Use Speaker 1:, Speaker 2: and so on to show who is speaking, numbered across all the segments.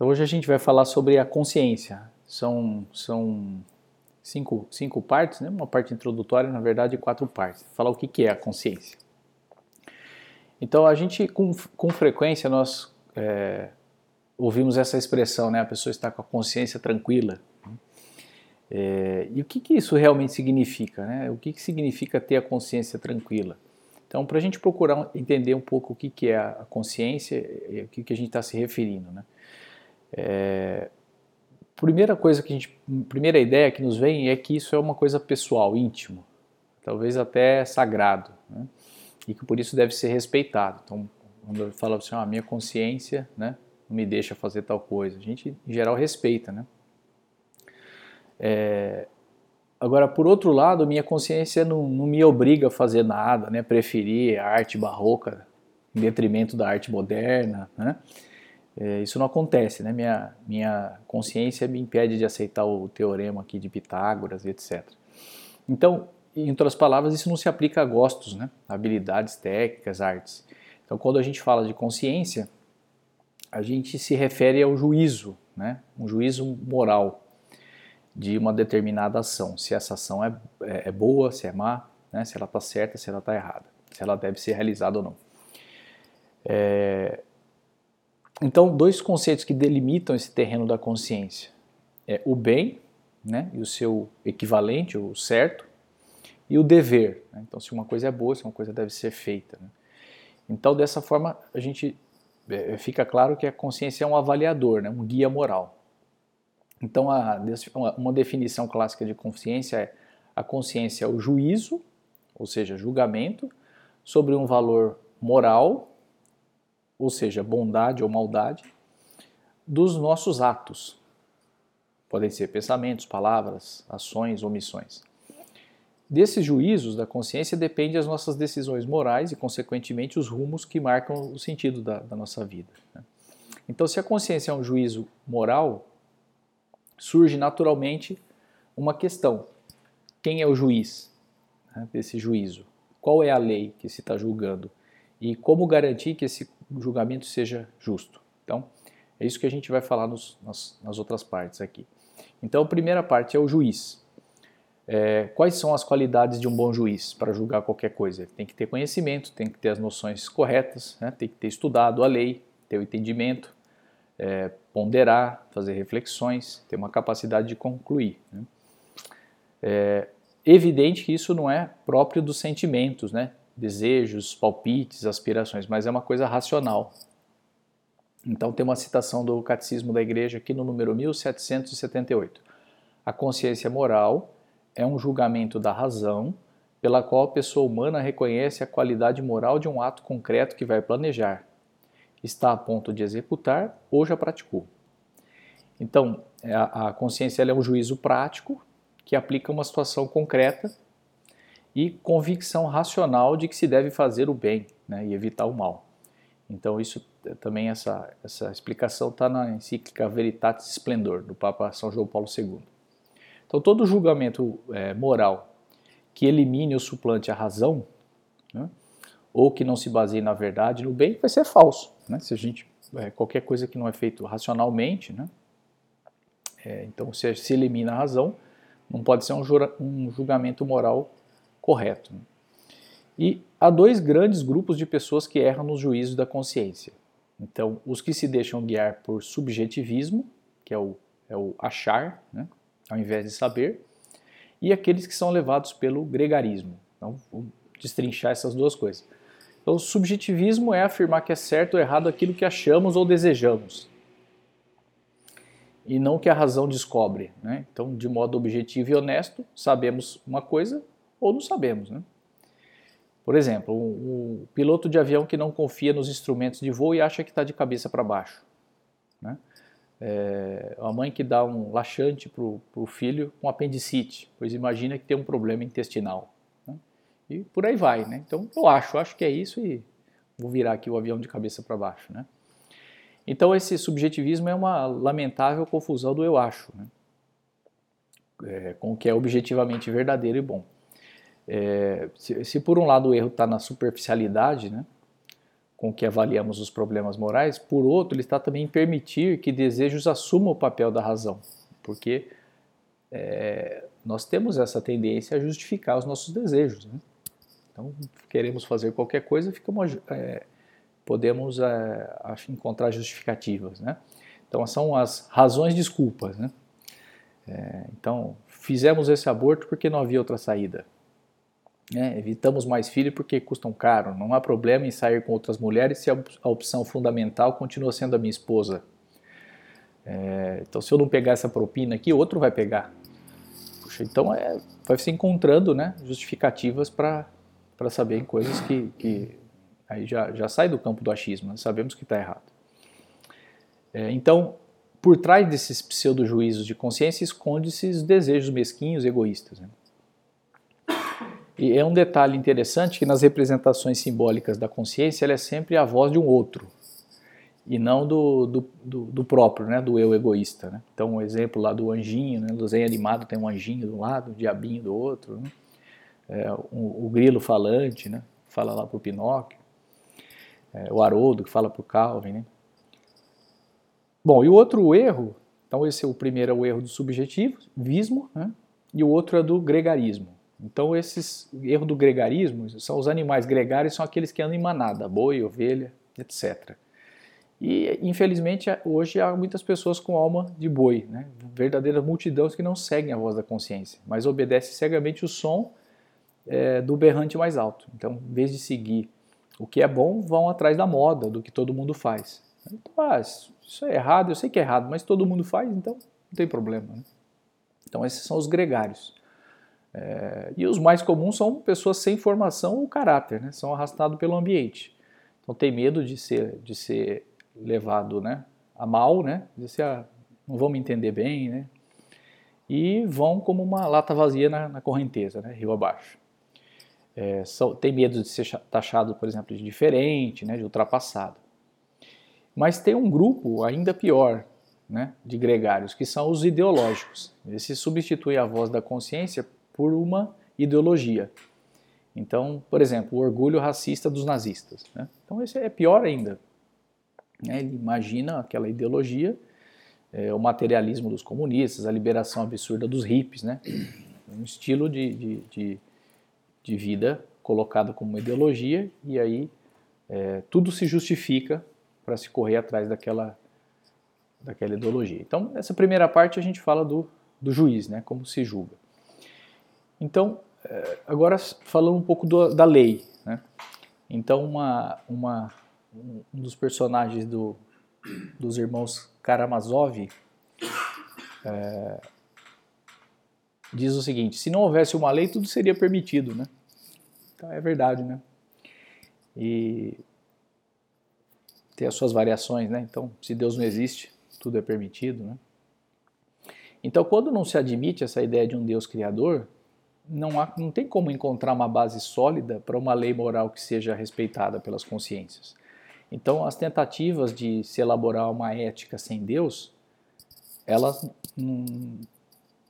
Speaker 1: Então hoje a gente vai falar sobre a consciência. São, são cinco, cinco partes, né? uma parte introdutória, na verdade, quatro partes. Falar o que, que é a consciência. Então a gente, com, com frequência, nós é, ouvimos essa expressão, né? a pessoa está com a consciência tranquila. É, e o que, que isso realmente significa? Né? O que, que significa ter a consciência tranquila? Então, para a gente procurar entender um pouco o que, que é a consciência e o que, que a gente está se referindo. Né? É, primeira coisa que a gente, primeira ideia que nos vem é que isso é uma coisa pessoal, íntimo, talvez até sagrado, né? e que por isso deve ser respeitado. Então, quando eu falo assim, ah, minha consciência, né, não me deixa fazer tal coisa, a gente em geral respeita, né? É, agora, por outro lado, minha consciência não, não me obriga a fazer nada, né? Preferir a arte barroca em detrimento da arte moderna, né? É, isso não acontece, né? Minha, minha consciência me impede de aceitar o teorema aqui de Pitágoras, etc. Então, em outras palavras, isso não se aplica a gostos, né? habilidades técnicas, artes. Então, quando a gente fala de consciência, a gente se refere ao juízo, né? um juízo moral de uma determinada ação. Se essa ação é, é, é boa, se é má, né? se ela está certa, se ela está errada, se ela deve ser realizada ou não. É, então, dois conceitos que delimitam esse terreno da consciência é o bem, né, e o seu equivalente, o certo, e o dever. Né? Então, se uma coisa é boa, se uma coisa deve ser feita. Né? Então, dessa forma, a gente é, fica claro que a consciência é um avaliador, né, um guia moral. Então, a, uma definição clássica de consciência é a consciência é o juízo, ou seja, julgamento, sobre um valor moral ou seja, bondade ou maldade, dos nossos atos. Podem ser pensamentos, palavras, ações, omissões. Desses juízos da consciência dependem as nossas decisões morais e, consequentemente, os rumos que marcam o sentido da, da nossa vida. Né? Então, se a consciência é um juízo moral, surge naturalmente uma questão: quem é o juiz né, desse juízo? Qual é a lei que se está julgando? E como garantir que esse o julgamento seja justo. Então, é isso que a gente vai falar nos, nas, nas, outras partes aqui. Então, a primeira parte é o juiz. É, quais são as qualidades de um bom juiz para julgar qualquer coisa? Ele tem que ter conhecimento, tem que ter as noções corretas, né? tem que ter estudado a lei, ter o entendimento, é, ponderar, fazer reflexões, ter uma capacidade de concluir. Né? É evidente que isso não é próprio dos sentimentos, né? Desejos, palpites, aspirações, mas é uma coisa racional. Então tem uma citação do Catecismo da Igreja aqui no número 1778. A consciência moral é um julgamento da razão pela qual a pessoa humana reconhece a qualidade moral de um ato concreto que vai planejar, está a ponto de executar ou já praticou. Então, é, a consciência é um juízo prático que aplica uma situação concreta e convicção racional de que se deve fazer o bem né, e evitar o mal. Então isso também essa, essa explicação está na encíclica Veritatis Splendor do Papa São João Paulo II. Então todo julgamento é, moral que elimine ou suplante a razão, né, ou que não se baseie na verdade, no bem, vai ser falso. Né? Se a gente é, qualquer coisa que não é feito racionalmente, né, é, então se, se elimina a razão, não pode ser um, jura, um julgamento moral correto. E há dois grandes grupos de pessoas que erram nos juízos da consciência. Então, os que se deixam guiar por subjetivismo, que é o, é o achar, né, ao invés de saber, e aqueles que são levados pelo gregarismo. Então, vou destrinchar essas duas coisas. Então, o subjetivismo é afirmar que é certo ou errado aquilo que achamos ou desejamos, e não que a razão descobre. Né? Então, de modo objetivo e honesto, sabemos uma coisa ou não sabemos. Né? Por exemplo, um, piloto de avião que não confia nos instrumentos de voo e acha que está de cabeça para baixo. Né? É, a mãe que dá um laxante para o filho com apendicite, pois imagina que tem um problema intestinal. Né? E por aí vai. Né? Então eu acho, acho que é isso e vou virar aqui o avião de cabeça para baixo. Né? Então esse subjetivismo é uma lamentável confusão do eu acho, né? é, com o que é objetivamente verdadeiro e bom. É, se, se, por um lado o erro está na superficialidade, né, com que avaliamos os problemas morais, por outro, ele está também em permitir que desejos assumam o papel da razão, porque é, nós temos essa tendência a justificar os nossos desejos. Né? Então, queremos fazer qualquer coisa, ficamos, é, podemos é, encontrar justificativas. Né? Então, são as razões desculpas. Né? É, então, fizemos esse aborto porque não havia outra saída. Né? Evitamos mais filhos porque custam caro. Não há problema em sair com outras mulheres se a opção fundamental continua sendo a minha esposa. É, então, se eu não pegar essa propina aqui, outro vai pegar. Puxa, então, é, vai se encontrando né, justificativas para saber coisas que, que aí já, já sai do campo do achismo. Né? Sabemos que está errado. É, então, por trás desses pseudo-juízos de consciência esconde-se os desejos mesquinhos, egoístas. Né? E é um detalhe interessante que nas representações simbólicas da consciência ela é sempre a voz de um outro e não do, do, do, do próprio, né, do eu egoísta. Né? Então, o um exemplo lá do anjinho, né, no desenho animado tem um anjinho de um lado, um diabinho do outro, né? é, o, o, grilo falante, né, fala lá para o Pinóquio, é, o Haroldo que fala para o Calvin. Né? Bom, e o outro erro, então esse é o primeiro é o erro do subjetivismo, né, e o outro é do gregarismo. Então, esses erro do gregarismo são os animais gregários, são aqueles que andam em manada, boi, ovelha, etc. E, infelizmente, hoje há muitas pessoas com alma de boi, né? verdadeiras multidões que não seguem a voz da consciência, mas obedecem cegamente o som é, do berrante mais alto. Então, em vez de seguir o que é bom, vão atrás da moda, do que todo mundo faz. Então, ah, isso é errado, eu sei que é errado, mas todo mundo faz, então não tem problema. Né? Então, esses são os gregários. É, e os mais comuns são pessoas sem formação ou caráter, né? são arrastados pelo ambiente. Então tem medo de ser, de ser levado né, a mal, né? de ser, ah, não vão me entender bem, né? e vão como uma lata vazia na, na correnteza, né? rio abaixo. É, são, tem medo de ser taxado, por exemplo, de diferente, né? de ultrapassado. Mas tem um grupo ainda pior, né, de gregários, que são os ideológicos. Eles substituem a voz da consciência por uma ideologia. Então, por exemplo, o orgulho racista dos nazistas. Né? Então, esse é pior ainda. Né? Ele imagina aquela ideologia, é, o materialismo dos comunistas, a liberação absurda dos hippies, né? um estilo de, de, de, de vida colocado como ideologia, e aí é, tudo se justifica para se correr atrás daquela, daquela ideologia. Então, essa primeira parte a gente fala do, do juiz, né? como se julga. Então, é, agora falando um pouco do, da lei. Né? Então, uma, uma, um dos personagens do, dos irmãos Karamazov é, diz o seguinte: se não houvesse uma lei, tudo seria permitido. Né? Então, é verdade. Né? E tem as suas variações. Né? Então, se Deus não existe, tudo é permitido. Né? Então, quando não se admite essa ideia de um Deus criador, não, há, não tem como encontrar uma base sólida para uma lei moral que seja respeitada pelas consciências. Então, as tentativas de se elaborar uma ética sem Deus, elas não,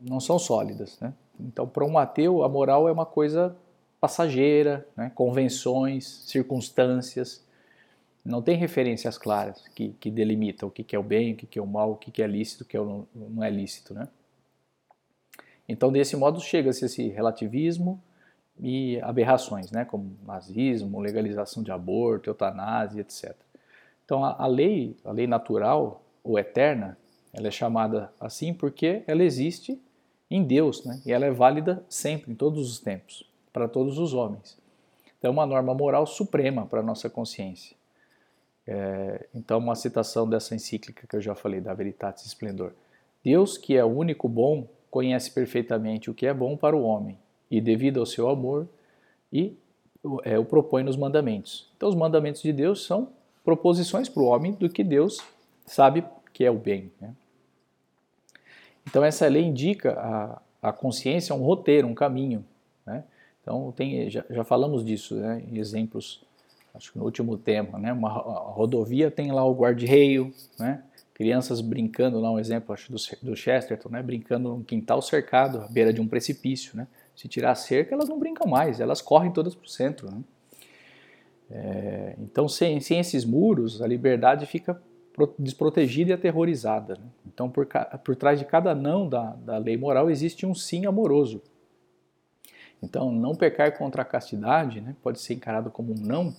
Speaker 1: não são sólidas. Né? Então, para um ateu, a moral é uma coisa passageira, né? convenções, circunstâncias. Não tem referências claras que, que delimitam o que é o bem, o que é o mal, o que é lícito, o que é não é lícito. Né? Então, desse modo, chega-se esse relativismo e aberrações, né, como nazismo, legalização de aborto, eutanásia, etc. Então, a, a lei, a lei natural ou eterna, ela é chamada assim porque ela existe em Deus, né, e ela é válida sempre, em todos os tempos, para todos os homens. Então, é uma norma moral suprema para a nossa consciência. É, então, uma citação dessa encíclica que eu já falei, da Veritatis Splendor. Deus, que é o único bom, conhece perfeitamente o que é bom para o homem e, devido ao seu amor, e é, o propõe nos mandamentos. Então, os mandamentos de Deus são proposições para o homem do que Deus sabe que é o bem. Né? Então, essa lei indica a, a consciência um roteiro, um caminho. Né? Então, tem, já, já falamos disso né, em exemplos, acho que no último tema. Né? Uma rodovia tem lá o guarda-reio, né? Crianças brincando, lá um exemplo acho do, do Chesterton, né, brincando num quintal cercado, à beira de um precipício. Né? Se tirar a cerca, elas não brincam mais, elas correm todas para o centro. Né? É, então, sem, sem esses muros, a liberdade fica desprotegida e aterrorizada. Né? Então, por, por trás de cada não da, da lei moral existe um sim amoroso. Então, não pecar contra a castidade né, pode ser encarado como um não,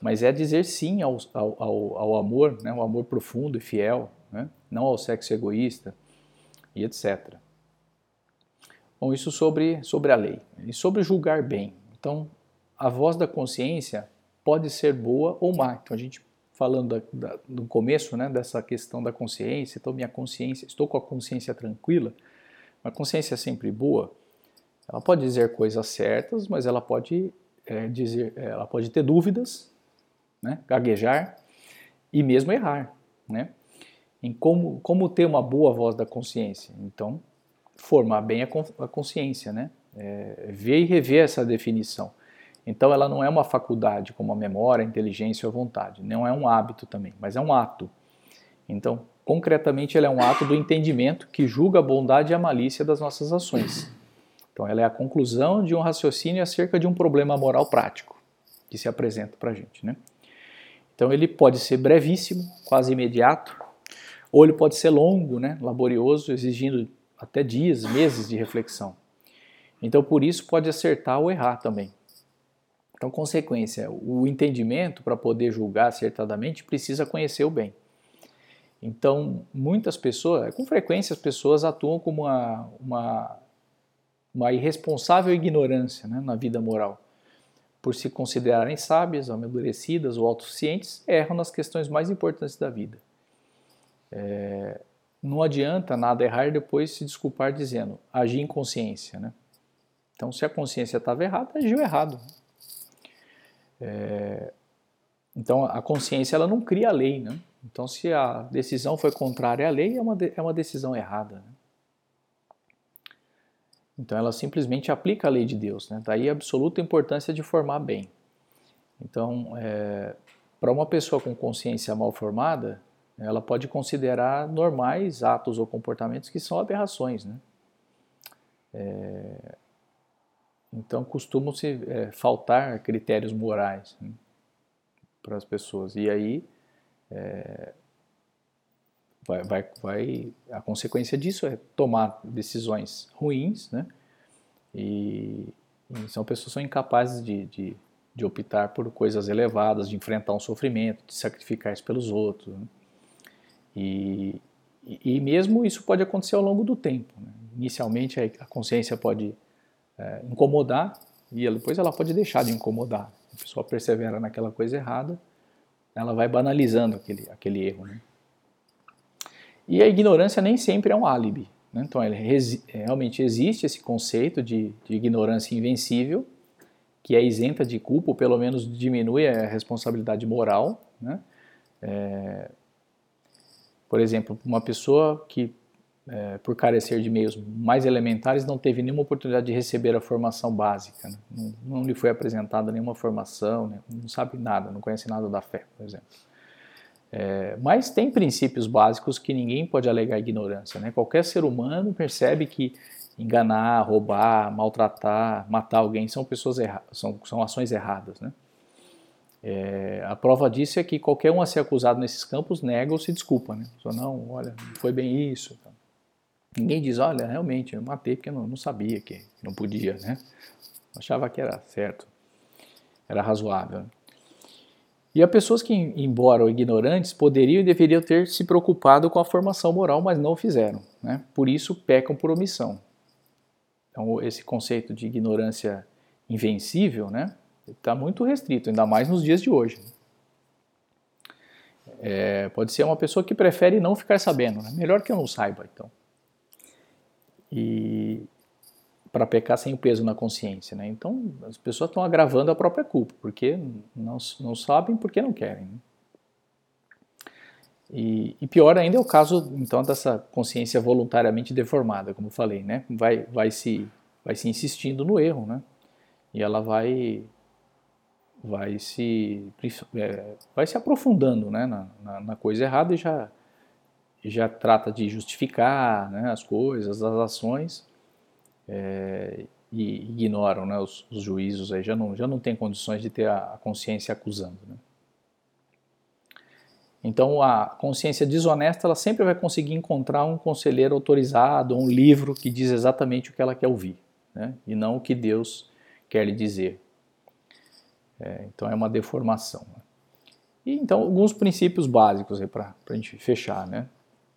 Speaker 1: mas é dizer sim ao, ao, ao amor, né, o amor profundo e fiel, né, não ao sexo egoísta e etc. Bom, isso sobre, sobre a lei. E sobre julgar bem. Então, a voz da consciência pode ser boa ou má. Então, a gente falando da, da, no começo né, dessa questão da consciência, então minha consciência, estou com a consciência tranquila, uma consciência é sempre boa, ela pode dizer coisas certas, mas ela pode é, dizer, ela pode ter dúvidas, né, gaguejar e mesmo errar, né? Em como, como ter uma boa voz da consciência. Então, formar bem a, consciência, né? É, ver e rever essa definição. Então, ela não é uma faculdade como a memória, a inteligência ou a vontade. Não é um hábito também, mas é um ato. Então, concretamente, ela é um ato do entendimento que julga a bondade e a malícia das nossas ações. Então, ela é a conclusão de um raciocínio acerca de um problema moral prático que se apresenta para a gente. Né? Então, ele pode ser brevíssimo, quase imediato, ou ele pode ser longo, né, laborioso, exigindo até dias, meses de reflexão. Então, por isso, pode acertar ou errar também. Então, consequência, o entendimento para poder julgar acertadamente precisa conhecer o bem. Então, muitas pessoas, com frequência, as pessoas atuam como uma, uma uma irresponsável ignorância né, na vida moral. Por se considerarem sábias, amadurecidas ou autossuficientes, erram nas questões mais importantes da vida. É, não adianta nada errar e depois se desculpar dizendo, agi em consciência. Né? Então, se a consciência estava errada, agiu errado. É, então, a consciência ela não cria a lei. Né? Então, se a decisão foi contrária à lei, é uma, é uma decisão errada. Né? Então ela simplesmente aplica a lei de Deus. Né? Daí a absoluta importância de formar bem. Então, é, para uma pessoa com consciência mal formada, ela pode considerar normais atos ou comportamentos que são aberrações. Né? É, então costumam-se é, faltar critérios morais né, para as pessoas. E aí é, vai, vai, vai, a consequência disso é tomar decisões ruins, né? E, e são pessoas que são incapazes de, de, de, optar por coisas elevadas, de enfrentar um sofrimento, de sacrificar-se pelos outros. Né? E, e, e, mesmo isso pode acontecer ao longo do tempo. Né? Inicialmente a consciência pode é, incomodar e depois ela pode deixar de incomodar. A pessoa persevera naquela coisa errada, ela vai banalizando aquele, aquele erro. Né? E a ignorância nem sempre é um álibi. Né? Então, ele, realmente existe esse conceito de, de, ignorância invencível, que é isenta de culpa, ou pelo menos diminui a responsabilidade moral. Né? É, por exemplo, uma pessoa que, é, por carecer de meios mais elementares, não teve nenhuma oportunidade de receber a formação básica, né? não, não, lhe foi apresentada nenhuma formação, né? não sabe nada, não conhece nada da fé, por exemplo. É, mas tem princípios básicos que ninguém pode alegar ignorância. Né? Qualquer ser humano percebe que enganar, roubar, maltratar, matar alguém são pessoas são, são ações erradas. Né? É, a prova disso é que qualquer um a ser acusado nesses campos nega ou se desculpa. Né? Só não, olha, foi bem isso. Ninguém diz, olha, realmente, eu matei porque eu não, não sabia que não podia, né? achava que era certo, era razoável. Né? E há pessoas que, embora ignorantes, poderiam e deveriam ter se preocupado com a formação moral, mas não o fizeram. Né? Por isso, pecam por omissão. Então, esse conceito de ignorância invencível né, está muito restrito, ainda mais nos dias de hoje. É, pode ser uma pessoa que prefere não ficar sabendo. Né? Melhor que eu não saiba, então. E, para pecar sem o peso na consciência. Né? Então, as pessoas estão agravando a própria culpa, porque não, não sabem porque não querem. Né? E, e, pior ainda é o caso, então, dessa consciência voluntariamente deformada, como falei, né? Vai, vai, se, vai se insistindo no erro, né? E ela vai, vai, se, é, vai se aprofundando né? na, na, na coisa errada e já, já trata de justificar né? as coisas, as ações, é, e ignoram né, os, os, juízos, aí já não, já não tem condições de ter a, consciência acusando. Né? Então a consciência desonesta ela sempre vai conseguir encontrar um conselheiro autorizado, um livro que diz exatamente o que ela quer ouvir, né? e não o que Deus quer lhe dizer. É, então é uma deformação. Né? E então alguns princípios básicos para a gente fechar. Né?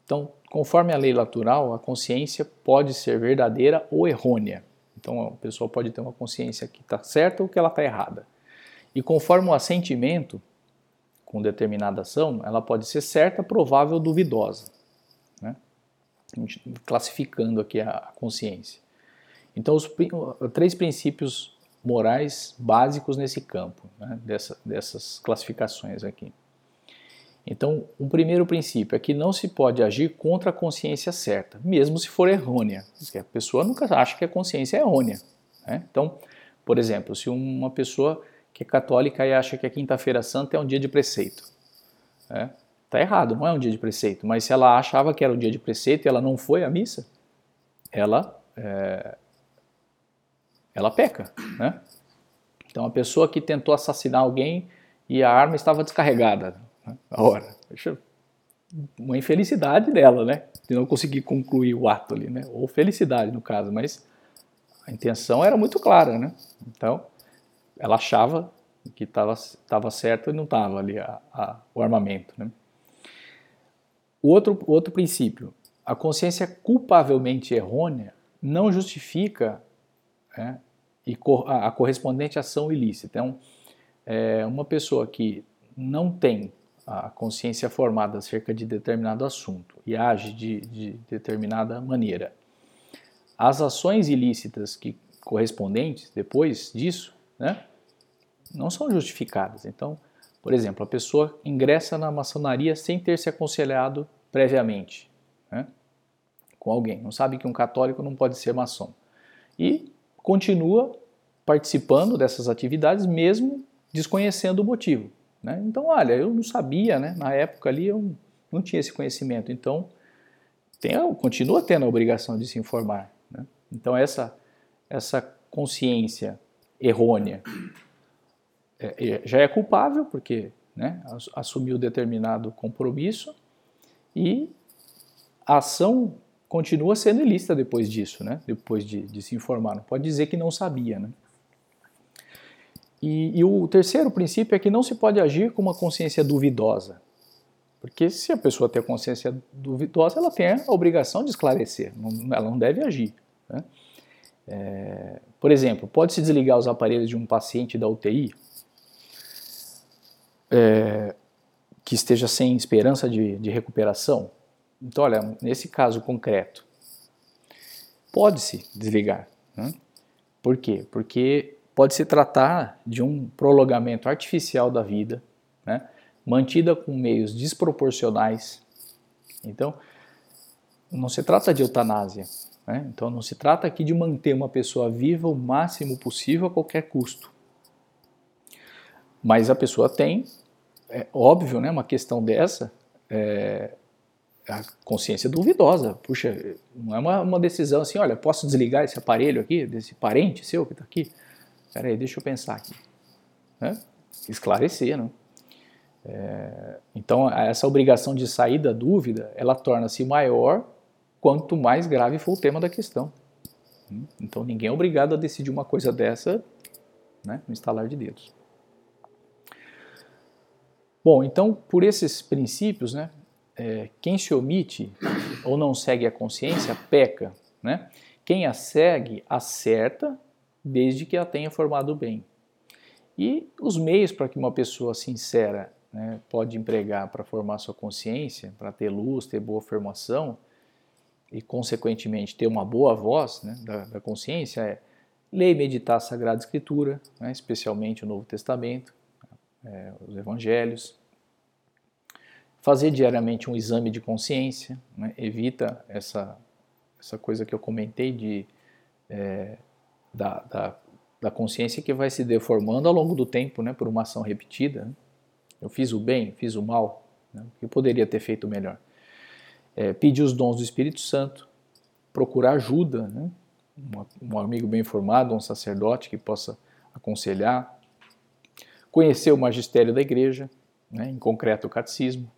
Speaker 1: Então, conforme a lei natural, a consciência pode ser verdadeira ou errônea. Então a pessoa pode ter uma consciência que está certa ou que ela está errada. E conforme o assentimento com determinada ação, ela pode ser certa, provável ou duvidosa. Né? Classificando aqui a consciência. Então, os três princípios morais básicos nesse campo, né? Dessa, dessas classificações aqui. Então, um primeiro princípio é que não se pode agir contra a consciência certa, mesmo se for errônea, porque a pessoa nunca acha que a consciência é errônea. Né? Então, por exemplo, se uma pessoa que é católica e acha que a Quinta-feira Santa é um dia de preceito, está né? errado, não é um dia de preceito, mas se ela achava que era um dia de preceito e ela não foi à missa, ela é, ela peca, né? Então a pessoa que tentou assassinar alguém e a arma estava descarregada na hora, uma infelicidade dela, né? De não conseguir concluir o ato ali, né? Ou felicidade no caso, mas a intenção era muito clara, né? Então ela achava que estava certo e não estava ali a, a, o armamento, né? Outro, outro princípio, a consciência culpavelmente errônea não justifica né, a correspondente ação ilícita. Então, é uma pessoa que não tem a consciência formada acerca de determinado assunto e age de, de determinada maneira. As ações ilícitas que correspondentes depois disso, né, não são justificadas. Então, por exemplo, a pessoa ingressa na maçonaria sem ter se aconselhado previamente né, com alguém. Não sabe que um católico não pode ser maçom. E continua participando dessas atividades mesmo desconhecendo o motivo. Né? Então, olha, eu não sabia, né? na época ali eu não tinha esse conhecimento, então tem, continua tendo a obrigação de se informar. Né? Então, essa, essa consciência errônea é, é, já é culpável, porque né, assumiu determinado compromisso e a ação continua sendo ilícita depois disso, né? Depois de, de se informar. Não pode dizer que não sabia, né? E, e, o terceiro princípio é que não se pode agir com uma consciência duvidosa. Porque se a pessoa tem a consciência duvidosa, ela tem a obrigação de esclarecer, não, ela não deve agir. Né? É, por exemplo, pode-se desligar os aparelhos de um paciente da UTI é, que esteja sem esperança de, de recuperação? Então, olha, nesse caso concreto, pode-se desligar. Né? Por quê? Porque pode se tratar de um prolongamento artificial da vida, né? mantida com meios desproporcionais. Então, não se trata de eutanásia. Né? Então, não se trata aqui de manter uma pessoa viva o máximo possível a qualquer custo. Mas a pessoa tem, é óbvio, né, uma questão dessa, é, a consciência duvidosa. Puxa, não é uma, uma, decisão assim, olha, posso desligar esse aparelho aqui, desse parente seu que está aqui? Espera aí, deixa eu pensar aqui. Né? Esclarecer, né? É, então, essa obrigação de sair da dúvida, ela torna-se maior quanto mais grave for o tema da questão. Então, ninguém é obrigado a decidir uma coisa dessa né, no instalar de dedos. Bom, então, por esses princípios, né, é, quem se omite ou não segue a consciência peca. Né? Quem a segue acerta desde que a tenha formado bem. E os meios para que uma pessoa sincera né, pode empregar para formar sua consciência, para ter luz, ter boa formação e, consequentemente, ter uma boa voz né, da, da, consciência é ler e meditar a Sagrada Escritura, né, especialmente o Novo Testamento, é, os Evangelhos, fazer diariamente um exame de consciência, né? evita essa, essa coisa que eu comentei de, é, da, da, da, consciência que vai se deformando ao longo do tempo né? por uma ação repetida. Né? Eu fiz o bem, fiz o mal, né? eu poderia ter feito melhor. É, pedir os dons do Espírito Santo, procurar ajuda, né? um amigo bem informado, um sacerdote que possa aconselhar, conhecer o magistério da igreja, né, em concreto o catecismo.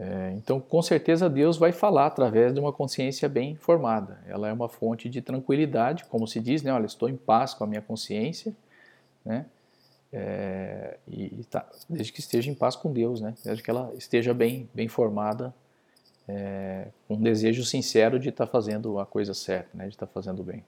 Speaker 1: É, então, com certeza, Deus vai falar através de uma consciência bem formada. Ela é uma fonte de tranquilidade, como se diz, né? Olha, estou em paz com a minha consciência, né? É, e, tá, desde que esteja em paz com Deus, né? Desde que ela esteja bem, bem formada, é, com um desejo sincero de estar tá fazendo a coisa certa, né? De estar tá fazendo bem.